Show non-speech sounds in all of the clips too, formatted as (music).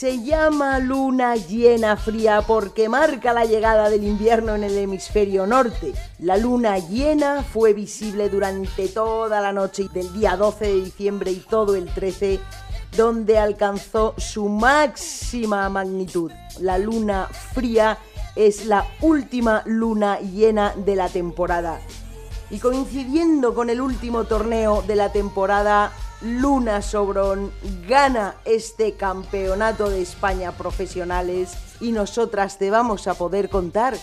Se llama luna llena fría porque marca la llegada del invierno en el hemisferio norte. La luna llena fue visible durante toda la noche del día 12 de diciembre y todo el 13, donde alcanzó su máxima magnitud. La luna fría es la última luna llena de la temporada. Y coincidiendo con el último torneo de la temporada, Luna Sobrón gana este campeonato de España profesionales y nosotras te vamos a poder contar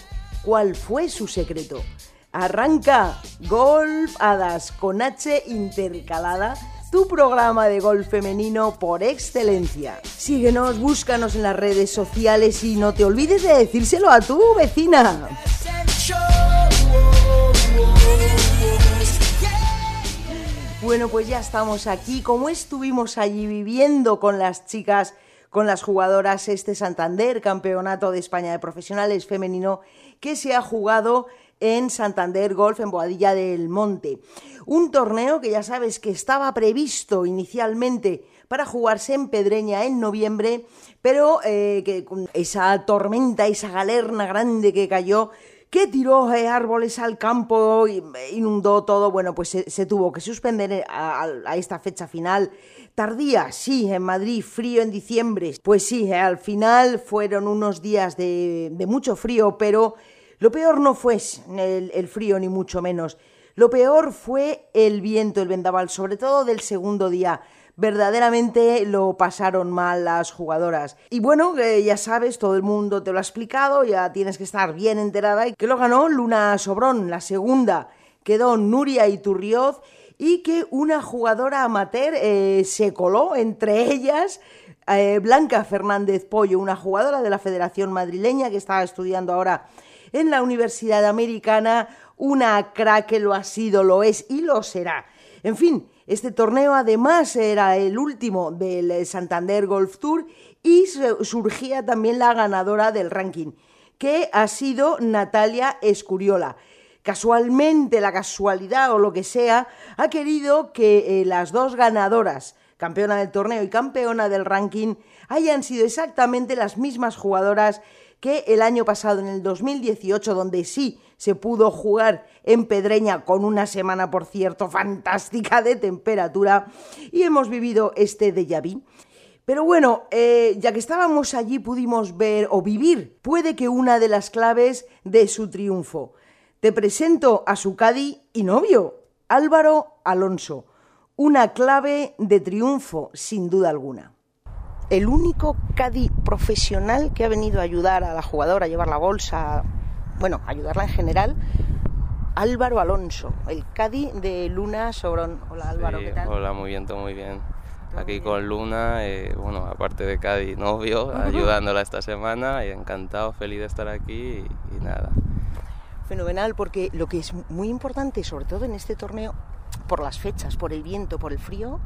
cuál fue su secreto. Arranca Golf Hadas con H intercalada, tu programa de golf femenino por excelencia. Síguenos, búscanos en las redes sociales y no te olvides de decírselo a tu vecina. Bueno, pues ya estamos aquí. Como estuvimos allí viviendo con las chicas, con las jugadoras este Santander, Campeonato de España de Profesionales Femenino, que se ha jugado en Santander Golf en Boadilla del Monte. Un torneo que ya sabes que estaba previsto inicialmente para jugarse en Pedreña en noviembre, pero eh, que con esa tormenta, esa galerna grande que cayó, que tiró eh, árboles al campo, inundó todo, bueno, pues se, tuvo que suspender eh, a, esta fecha final. Tardía, sí, en Madrid, frío en diciembre. Pues sí, eh, al final fueron unos días de, mucho frío, pero lo peor no fue el frío, ni mucho menos. Lo peor fue el viento, el vendaval, sobre todo del segundo día verdaderamente lo pasaron mal las jugadoras. Y bueno, ya sabes, todo el mundo te lo ha explicado, ya tienes que estar bien enterada, y que lo ganó Luna Sobrón, la segunda quedó Nuria Iturrioz y que una jugadora amateur eh, se coló entre ellas. Eh, Blanca Fernández Pollo, una jugadora de la Federación Madrileña que estaba estudiando ahora en la Universidad Americana, una crack que lo ha sido, lo es y lo será. En fin, este torneo además era el último del Santander Golf Tour y surgía también la ganadora del ranking, que ha sido Natalia Escuriola. Casualmente, la casualidad o lo que sea, ha querido que eh, las dos ganadoras, campeona del torneo y campeona del ranking, hayan sido exactamente las mismas jugadoras que el año pasado, en el 2018, donde sí se pudo jugar en Pedreña con una semana, por cierto, fantástica de temperatura y hemos vivido este déjà vu. Pero bueno, eh, ya que estábamos allí pudimos ver o vivir, puede que una de las claves de su triunfo. Te presento a su cadi y novio, Álvaro Alonso. Una clave de triunfo, sin duda alguna. El único cadi profesional que ha venido a ayudar a la jugadora a llevar la bolsa, bueno, ayudarla en general, Álvaro Alonso, el Cadi de Luna Sobrón. Hola Álvaro, ¿qué tal? Hola, muy bien, todo muy bien. Aquí con Luna, eh, bueno, aparte de Cadi, novio, ayudándola esta semana y encantado, feliz de estar aquí y, nada. Fenomenal, porque lo que es muy importante, sobre todo en este torneo, por las fechas, por el viento, por el frío,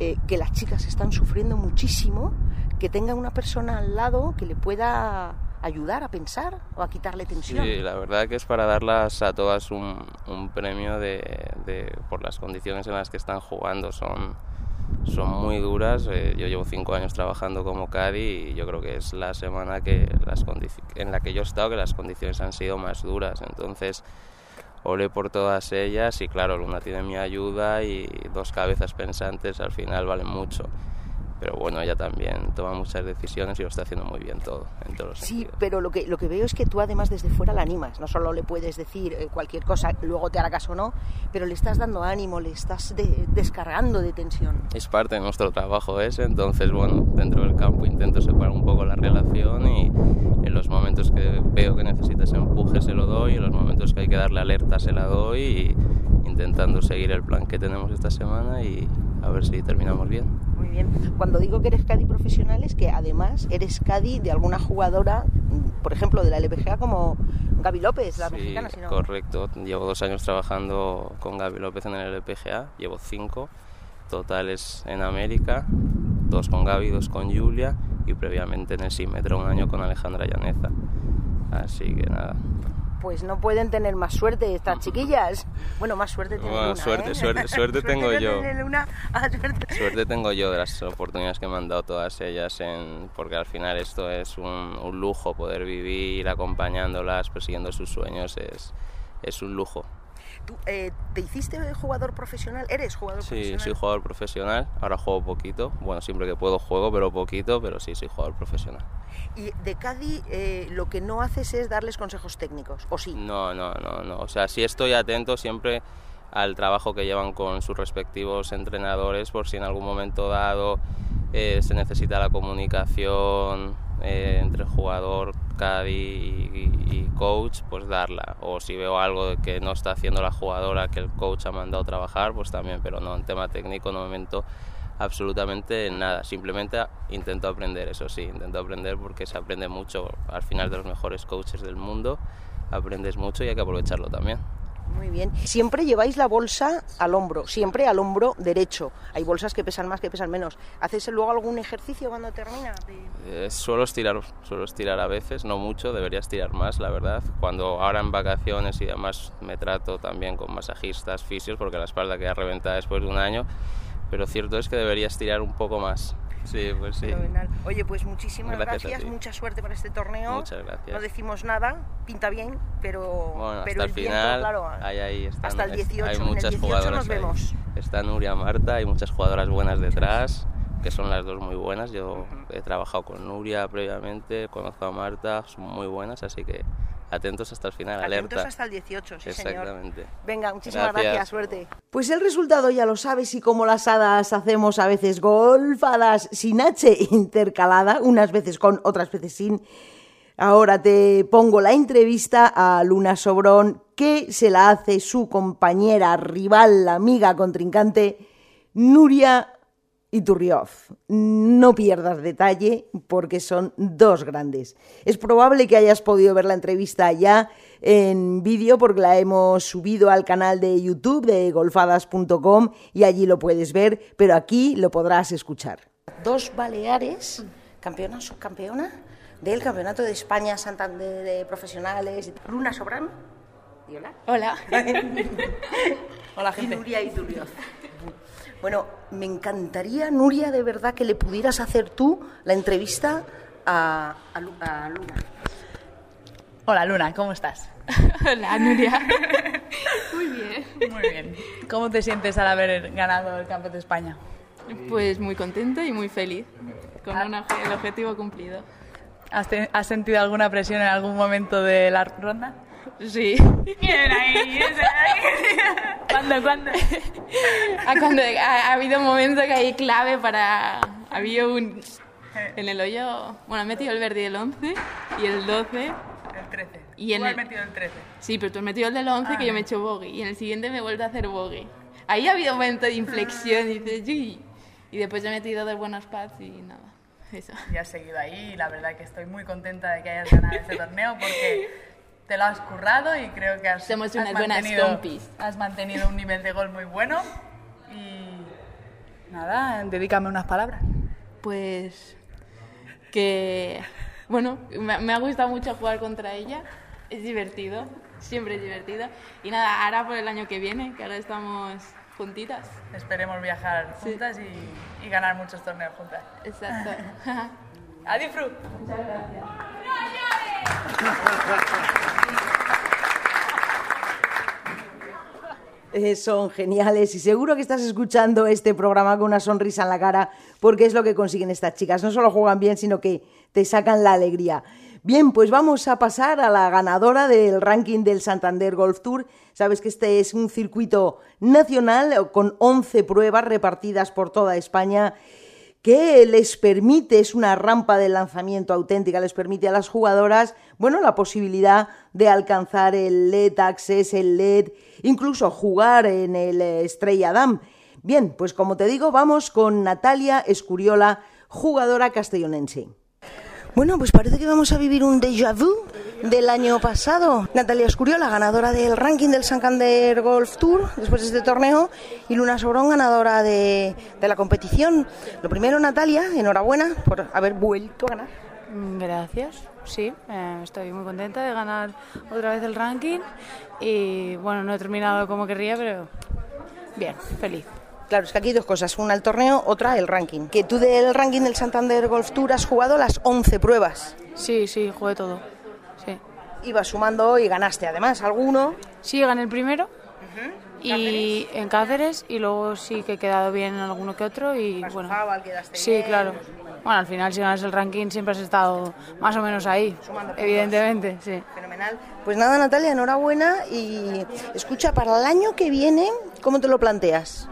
eh, que las chicas están sufriendo muchísimo, que tenga una persona al lado que le pueda ayudar a pensar o a quitarle tensión. Sí, la verdad que es para darlas a todas un, un premio de, de, por las condiciones en las que están jugando. Son, son muy duras. Eh, yo llevo cinco años trabajando como Cadi y yo creo que es la semana que las en la que yo he estado que las condiciones han sido más duras. Entonces, ole por todas ellas y claro, Luna tiene mi ayuda y dos cabezas pensantes al final valen mucho. Pero bueno, ella también toma muchas decisiones y lo está haciendo muy bien todo, en todos los Sí, pero lo que, lo que veo es que tú además desde fuera la animas, no solo le puedes decir eh, cualquier cosa, luego te hará caso o no, pero le estás dando ánimo, le estás descargando de tensión. Es parte de nuestro trabajo ese, entonces bueno, dentro del campo intento separar un poco la relación y en los momentos que veo que necesitas empuje se lo doy, en los momentos que hay que darle alerta se la doy y intentando seguir el plan que tenemos esta semana y a ver si terminamos bien bien. Cuando digo que eres Cadi profesional es que además eres Cadi de alguna jugadora, por ejemplo, de la LPGA como Gaby López, la mexicana. correcto. Llevo dos años trabajando con Gaby López en el LPGA, llevo cinco totales en América, dos con Gaby, dos con Julia y previamente en el Simetro un año con Alejandra Llaneza. Así que nada, Pues no pueden tener más suerte estas chiquillas. Bueno, más suerte tiene Bueno, Luna, suerte, ¿eh? suerte, suerte tengo yo. Luna, ah, suerte. Suerte tengo yo de las oportunidades que me han dado todas ellas, en, porque al final esto es un, un lujo, poder vivir acompañándolas, persiguiendo sus sueños, es, es un lujo. ¿Tú, eh, ¿Te hiciste jugador profesional? ¿Eres jugador Sí, profesional? soy jugador profesional, ahora juego poquito, bueno, siempre que puedo juego, pero poquito, pero sí, soy jugador profesional. Y de Cádiz eh, lo que no haces es darles consejos técnicos, ¿o sí? No, no, no, no, o sea, sí estoy atento siempre al trabajo que llevan con sus respectivos entrenadores, por si en algún momento dado eh, se necesita la comunicación eh, entre jugador, caddy y, y coach, pues darla. O si veo algo que no está haciendo la jugadora que el coach ha mandado trabajar, pues también, pero no, en tema técnico no me meto absolutamente nada. Simplemente intento aprender, eso sí, intento aprender porque se aprende mucho al final de los mejores coaches del mundo. Aprendes mucho y hay que aprovecharlo también. Muy bien. Siempre lleváis la bolsa al hombro, siempre al hombro derecho. Hay bolsas que pesan más, que pesan menos. ¿Haces luego algún ejercicio cuando termina? Eh, suelo estirar, suelo estirar a veces, no mucho, debería estirar más, la verdad. Cuando ahora en vacaciones y demás me trato también con masajistas, fisios, porque la espalda queda reventada después de un año, pero cierto es que debería estirar un poco más. Sí, pues sí. Oye, pues muchísimas Gracias gracias, mucha suerte para este torneo. Muchas gracias. No decimos nada, pinta bien, pero, Bueno, pero hasta el viento, final, claro, ahí, ahí están, hasta el es- 18, hay en el muchas 18 jugadoras nos ahí. vemos. Está Nuria Marta, hay muchas jugadoras buenas detrás, que son las dos muy buenas. Yo he trabajado con Nuria previamente, conozco a Marta, son muy buenas, así que atentos hasta el final, Atentos alerta. hasta el 18, sí señor. Exactamente. Venga, muchísimas gracias. Gracias. suerte. Pues el resultado ya lo sabes y como las hadas hacemos a veces golfadas sin H (laughs) intercalada, unas veces con, otras veces sin. Ahora te pongo la entrevista a Luna Sobrón que se la hace su compañera, rival, amiga, contrincante, Nuria Iturrioz. No pierdas detalle porque son dos grandes. Es probable que hayas podido ver la entrevista ya en vídeo porque la hemos subido al canal de YouTube de golfadas.com y allí lo puedes ver, pero aquí lo podrás escuchar. Dos Baleares, campeona, subcampeona del Campeonato de España Santander de Profesionales. Luna Sobrán. ¿Y hola? Hola. (laughs) (laughs) Hola, Y gente. Nuria Iturrioz. Bueno, me encantaría, Nuria, de verdad que le pudieras hacer tú la entrevista a, a Lu- a Luna. Hola, Luna, ¿cómo estás? (laughs) Hola, Nuria. (laughs) Muy bien. Muy bien. ¿Cómo te sientes al haber ganado el Campeonato de España? Pues muy contenta y muy feliz con Ah. el objetivo cumplido. ¿Has, te- has sentido alguna presión en algún momento de la ronda? Sí. Bien ahí, (laughs) ¿Cuándo, cuándo? Ah, cuando ha, ha habido momentos que hay clave para... Había un... En el hoyo... Bueno, he metido el verde el 11 y el 12. El 13. Y en Tú has el- metido el 13. Sí, pero tú has metido el del 11 que yo me he hecho bogey. Y en el siguiente me he vuelto a hacer bogey. Ahí ha habido un momento de inflexión y dices, "Uy". Y después he metido dos buenos pads y nada. Eso. Y has seguido ahí y la verdad que estoy muy contenta de que hayas ganado este torneo porque te lo has currado y creo que has, Somos has unas buenas mantenido- compis. Has mantenido un nivel de gol muy bueno y nada, dedícame unas palabras. Pues que, bueno, me, me ha gustado mucho jugar contra ella, es divertido, siempre es divertido. Y nada, ahora por el año que viene, que ahora estamos juntitas. Esperemos viajar juntas y, y ganar muchos torneos juntas. Exacto. (laughs) ¡A disfrut! Eh, son geniales y seguro que estás escuchando este programa con una sonrisa en la cara porque es lo que consiguen estas chicas. No solo juegan bien, sino que te sacan la alegría. Bien, pues vamos a pasar a la ganadora del ranking del Santander Golf Tour. Sabes que este es un circuito nacional con 11 pruebas repartidas por toda España que les permite, es una rampa de lanzamiento auténtica, les permite a las jugadoras, bueno, la posibilidad de alcanzar el LED Access, el LED, incluso jugar en el eh, Estrella Dam. Bien, pues como te digo, vamos con Natalia Escuriola, jugadora castellonense. Bueno, pues parece que vamos a vivir un déjà vu del año pasado. Natalia Escuriola, ganadora del ranking del Santander Golf Tour después de este torneo, y Luna Sobrón, ganadora de, de la competición. Lo primero, Natalia, enhorabuena por haber vuelto a ganar. Gracias. sí, eh, estoy muy contenta de ganar otra vez el ranking y bueno, no he terminado como querría, pero bien, feliz. Claro, es que aquí hay dos cosas, una el torneo, otra el ranking. Que tú del ranking del Santander Golf Tour has jugado las 11 pruebas. Sí, sí, jugué todo. Sí. Ibas sumando y ganaste además alguno. Sí, gané el primero. Y en Cáceres y luego sí que he quedado bien en alguno que otro y bueno. sí, claro. Bueno, al final si ganas el ranking siempre has estado más o menos ahí, evidentemente, sí. Fenomenal. Pues nada, Natalia, enhorabuena y escucha, para el año que viene, ¿cómo te lo planteas?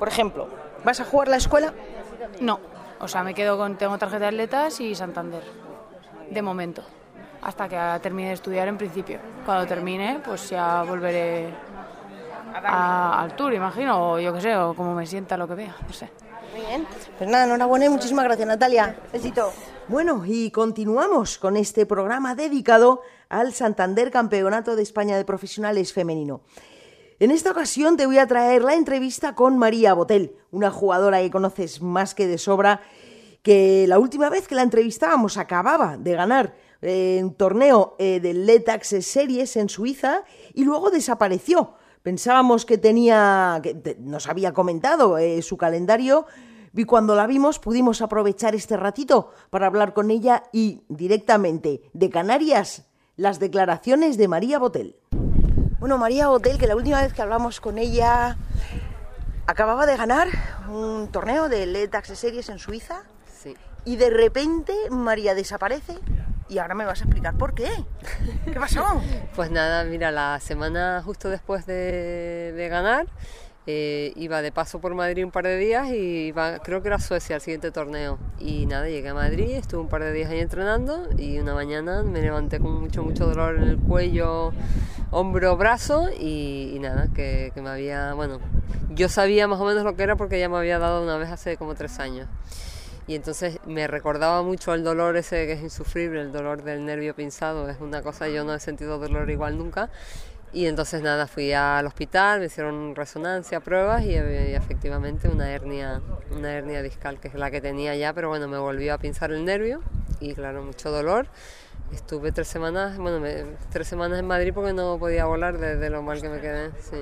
Por ejemplo, ¿vas a jugar la escuela? No, o sea, me quedo con, tengo tarjeta de atletas y Santander, de momento, hasta que termine de estudiar en principio. Cuando termine, pues ya volveré a- al tour, imagino, o yo qué sé, o como me sienta, lo que vea, no sé. Muy bien. Pues nada, enhorabuena y muchísimas gracias, Natalia. Besito. Bueno, y continuamos con este programa dedicado al Santander Campeonato de España de Profesionales Femenino. En esta ocasión te voy a traer la entrevista con María Botel, una jugadora que conoces más que de sobra, que la última vez que la entrevistábamos acababa de ganar eh, un torneo eh, del Letax Series en Suiza y luego desapareció. Pensábamos que tenía, que nos había comentado eh, su calendario y cuando la vimos pudimos aprovechar este ratito para hablar con ella y directamente de Canarias las declaraciones de María Botel. Bueno, María Botel, que la última vez que hablamos con ella acababa de ganar un torneo de Letax Series en Suiza Sí. y de repente María desaparece y ahora me vas a explicar por qué. ¿Qué pasó? (laughs) Pues nada, mira, la semana justo después de, de ganar, eh, iba de paso por Madrid un par de días y iba, creo que era Suecia el siguiente torneo. Y nada, llegué a Madrid, estuve un par de días ahí entrenando y una mañana me levanté con mucho, mucho dolor en el cuello, hombro, brazo y, y nada, que, que me había, bueno, yo sabía más o menos lo que era porque ya me había dado una vez hace como tres años. Y entonces me recordaba mucho el dolor ese que es insufrible, el dolor del nervio pinzado. Es una cosa, yo no he sentido dolor igual nunca. Y entonces nada, fui al hospital, me hicieron resonancia, pruebas y, eh, efectivamente una hernia, una hernia discal, que es la que tenía ya, pero bueno, me volvió a pinzar el nervio y claro, mucho dolor. Estuve tres semanas, bueno, me- tres semanas en Madrid porque no podía volar de, de lo mal que me quedé, sí.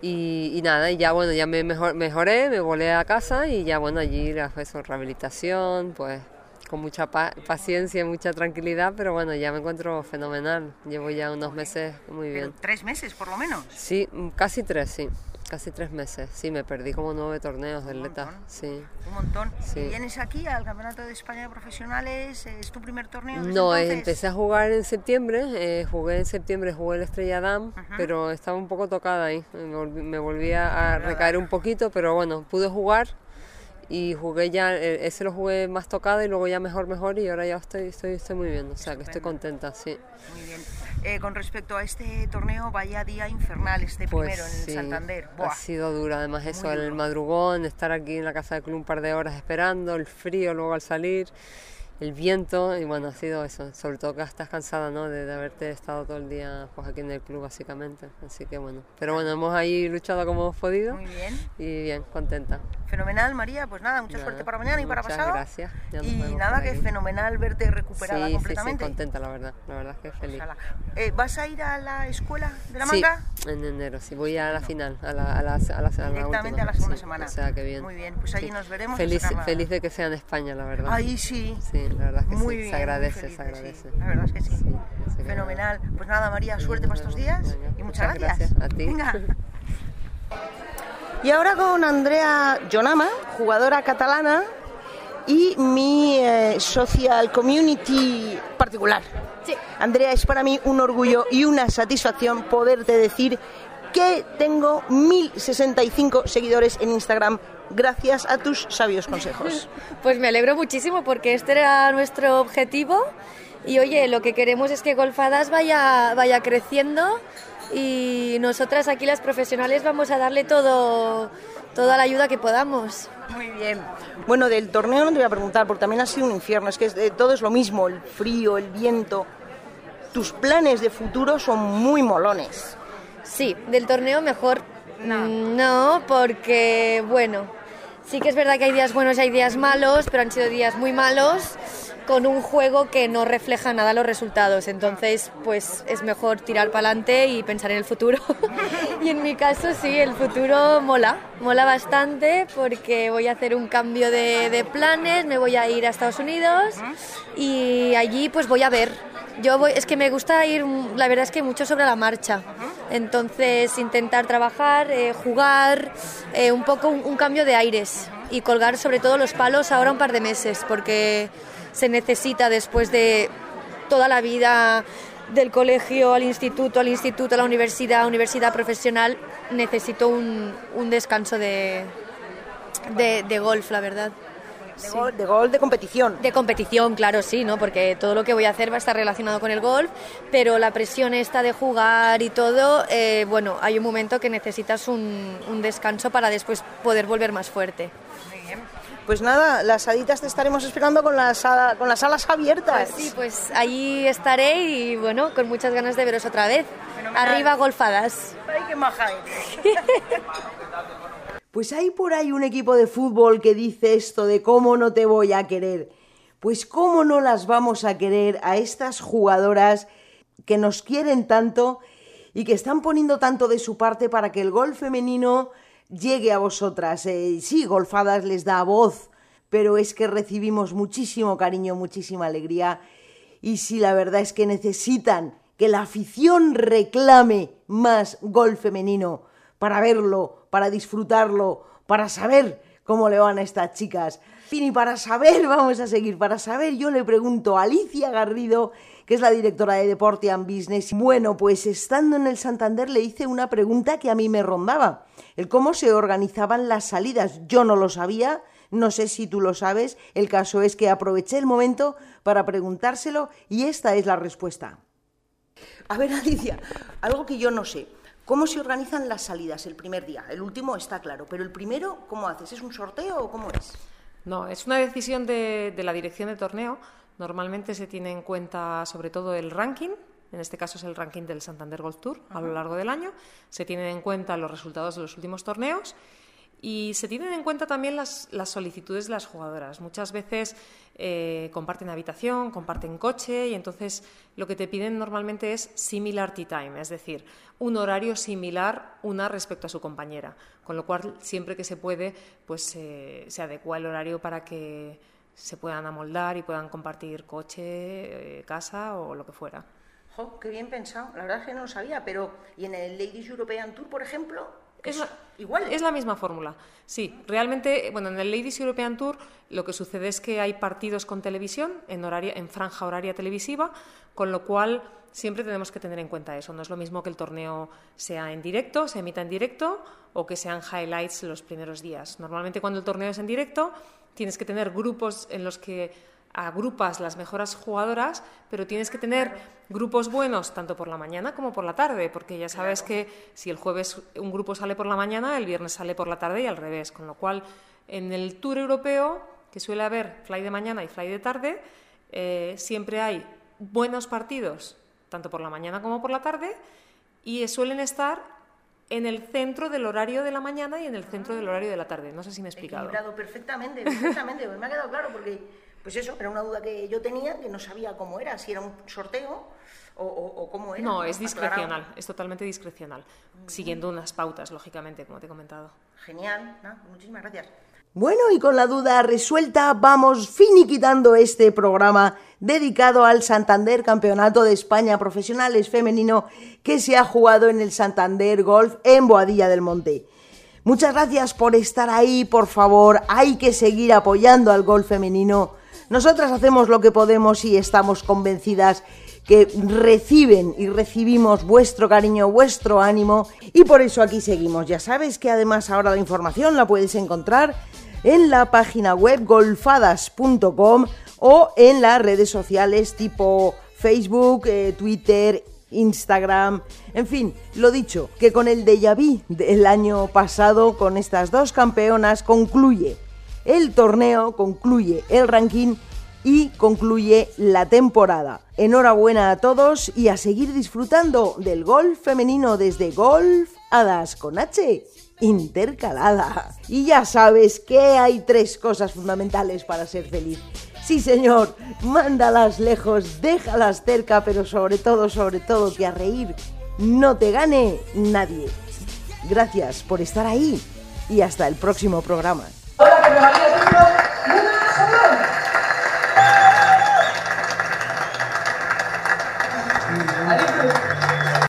Y, y nada, y ya bueno, ya me mejor, mejoré, me volé a casa y ya bueno, allí la fue eso, rehabilitación, pues con mucha pa- paciencia y mucha tranquilidad, pero bueno, ya me encuentro fenomenal. Llevo ya unos meses muy bien. tres meses por lo menos. Sí, mm, casi tres, sí. Casi tres meses. Sí, me perdí como nueve torneos del LETA. Sí. Un montón. Sí. ¿Y vienes aquí al Campeonato de España de Profesionales? ¿Es tu primer torneo? desde No, eh, entonces? empecé a jugar en septiembre, eh, jugué en septiembre, jugué el Estrella Damm, pero estaba un poco tocada ahí, me volví, me volví a, a recaer un poquito, pero bueno, pude jugar y jugué ya, eh, ese lo jugué más tocada y luego ya mejor, mejor y ahora ya estoy, estoy, estoy muy bien, o sea que estoy contenta, sí. Muy bien. Eh, con respecto a este torneo, vaya día infernal este Pues primero en sí, Santander. ha sido duro, además eso, el duro. madrugón, estar aquí en la casa de club un par de horas esperando, el frío luego al salir, el viento y bueno, ha sido eso, sobre todo que estás cansada, ¿no? De, de haberte estado todo el día pues aquí en el club básicamente, así que bueno, pero bueno, hemos ahí luchado como hemos podido Muy bien. y bien, contenta. Fenomenal, María. Pues nada, mucha Nada, suerte para mañana y para muchas pasado. gracias, ya Y nada, que aquí. fenomenal verte recuperada Sí, sí, sí, completamente. contenta la verdad, la verdad es que feliz. Eh, ¿Vas a ir a la escuela de la Sí, manga? en enero, sí, voy a la final, a la, a la, a la, a la Directamente última, a la segunda sí, semana. O sea, que bien. Muy bien, pues allí Sí. nos veremos. Feliz, feliz de que sea en España, la verdad. Ahí sí. Sí, la verdad es que Muy sí, bien, se agradece, muy se feliz, agradece. sí. La verdad es que sí. Sí, así que Fenomenal. Pues nada, María, Sí, suerte para estos días Venga, y muchas, muchas gracias. A ti. Venga. Y ahora con Andrea Jonama, jugadora catalana y mi eh, social community particular. Sí. Andrea, es para mí un orgullo y una satisfacción poderte decir que tengo 1065 seguidores en Instagram gracias a tus sabios consejos. (laughs) Pues me alegro muchísimo porque este era nuestro objetivo y oye, lo que queremos es que Golfadas vaya, vaya creciendo y nosotras aquí las profesionales vamos a darle todo, toda la ayuda que podamos. Muy bien. Bueno, del torneo no te voy a preguntar, porque también ha sido un infierno. Es que es de- todo es lo mismo, el frío, el viento. Tus planes de futuro son muy molones. Sí, del torneo mejor mm, no, porque bueno, sí que es verdad que hay días buenos y hay días malos, pero han sido días muy malos. con un juego que no refleja nada los resultados. Entonces, pues es mejor tirar para adelante y pensar en el futuro. (laughs) y en mi caso, sí, el futuro mola, mola bastante porque voy a hacer un cambio de, de planes, me voy a ir a Estados Unidos y allí pues voy a ver. Yo voy, es que me gusta ir, la verdad es que mucho sobre la marcha. Entonces, intentar trabajar, eh, jugar, eh, un poco un, cambio de aires y colgar sobre todo los palos ahora un par de meses porque se necesita después de toda la vida del colegio al instituto, al instituto, a la universidad, universidad profesional, necesito un, un descanso de, de, de golf, la verdad. De, gol, de gol de competición. De competición, claro, sí, ¿no? Porque todo lo que voy a hacer va a estar relacionado con el golf, pero la presión esta de jugar y todo, eh, bueno, hay un momento que necesitas un, un descanso para después poder volver más fuerte. Pues nada, las haditas te estaremos esperando con las, con las alas abiertas. Pues sí, pues allí estaré y bueno, con muchas ganas de veros otra vez. Fenomenal. Arriba golfadas. ¡Ay, qué maja (laughs) Pues hay por ahí un equipo de fútbol que dice esto de cómo no te voy a querer. Pues cómo no las vamos a querer a estas jugadoras que nos quieren tanto y que están poniendo tanto de su parte para que el gol femenino llegue a vosotras. Eh, sí, Golfadas les da voz, pero es que recibimos muchísimo cariño, muchísima alegría. Y sí, la verdad es que necesitan que la afición reclame más gol femenino para verlo, para disfrutarlo, para saber cómo le van a estas chicas. Y para saber, (laughs) vamos a seguir, para saber, yo le pregunto a Alicia Garrido, que es la directora de Deporte and Business. Bueno, pues estando en el Santander le hice una pregunta que a mí me rondaba, el cómo se organizaban las salidas. Yo no lo sabía, no sé si tú lo sabes, el caso es que aproveché el momento para preguntárselo y esta es la respuesta. A ver, Alicia, algo que yo no sé. ¿Cómo se organizan las salidas el primer día? El último está claro, pero el primero, ¿cómo haces? ¿Es un sorteo o cómo es? No, es una decisión de, de la dirección del torneo. Normalmente se tiene en cuenta sobre todo el ranking, en este caso es el ranking del Santander Golf Tour a lo largo del año. Se tienen en cuenta los resultados de los últimos torneos y se tienen en cuenta también las, las solicitudes de las jugadoras. Muchas veces eh, comparten habitación, comparten coche y entonces lo que te piden normalmente es similar tea time, es decir, un horario similar una respecto a su compañera. Con lo cual, siempre que se puede, pues eh, se adecua el horario para que se puedan amoldar y puedan compartir coche, eh, casa o lo que fuera. Jo, qué bien pensado. La verdad es que no lo sabía, pero ¿y en el Ladies European Tour, por ejemplo? Es la, igual. Es la misma fórmula. Sí, realmente, bueno, en el Ladies European Tour lo que sucede es que hay partidos con televisión en, horaria, en franja horaria televisiva, con lo cual siempre tenemos que tener en cuenta eso. No es lo mismo que el torneo sea en directo, se emita en directo, o que sean highlights los primeros días. Normalmente cuando el torneo es en directo, tienes que tener grupos en los que agrupas las mejores jugadoras, pero tienes que tener grupos buenos tanto por la mañana como por la tarde, porque ya sabes que si el jueves un grupo sale por la mañana, el viernes sale por la tarde y al revés, con lo cual en el Tour europeo, que suele haber fly de mañana y fly de tarde, eh, siempre hay buenos partidos, tanto por la mañana como por la tarde, y suelen estar en el centro del horario de la mañana y en el centro del horario de la tarde. No sé si me he explicado. Equilibrado perfectamente, perfectamente. (laughs) me ha quedado claro porque pues eso, era una duda que yo tenía, que no sabía cómo era, si era un sorteo o, o, o cómo era. No, es discrecional, es totalmente discrecional, siguiendo unas pautas, lógicamente, como te he comentado. Genial, ¿no? muchísimas gracias. Bueno, y con la duda resuelta, vamos finiquitando este programa dedicado al Santander Campeonato de España Profesionales Femenino que se ha jugado en el Santander Golf en Boadilla del Monte. Muchas gracias por estar ahí, por favor, hay que seguir apoyando al golf femenino nosotras hacemos lo que podemos y estamos convencidas que reciben y recibimos vuestro cariño, vuestro ánimo y por eso aquí seguimos. Ya sabes que además ahora la información la puedes encontrar en la página web golfadas.com o en las redes sociales tipo Facebook, eh, Twitter, Instagram, en fin, lo dicho, que con el déjà vu del año pasado, con estas dos campeonas, concluye el torneo, concluye el ranking y concluye la temporada. Enhorabuena a todos y a seguir disfrutando del golf femenino desde Golf Hadas con H intercalada. Y ya sabes que hay tres cosas fundamentales para ser feliz. Sí, señor, mándalas lejos, déjalas cerca, pero sobre todo, sobre todo, que a reír no te gane nadie. Gracias por estar ahí y hasta el próximo programa. Hola, que me valía el.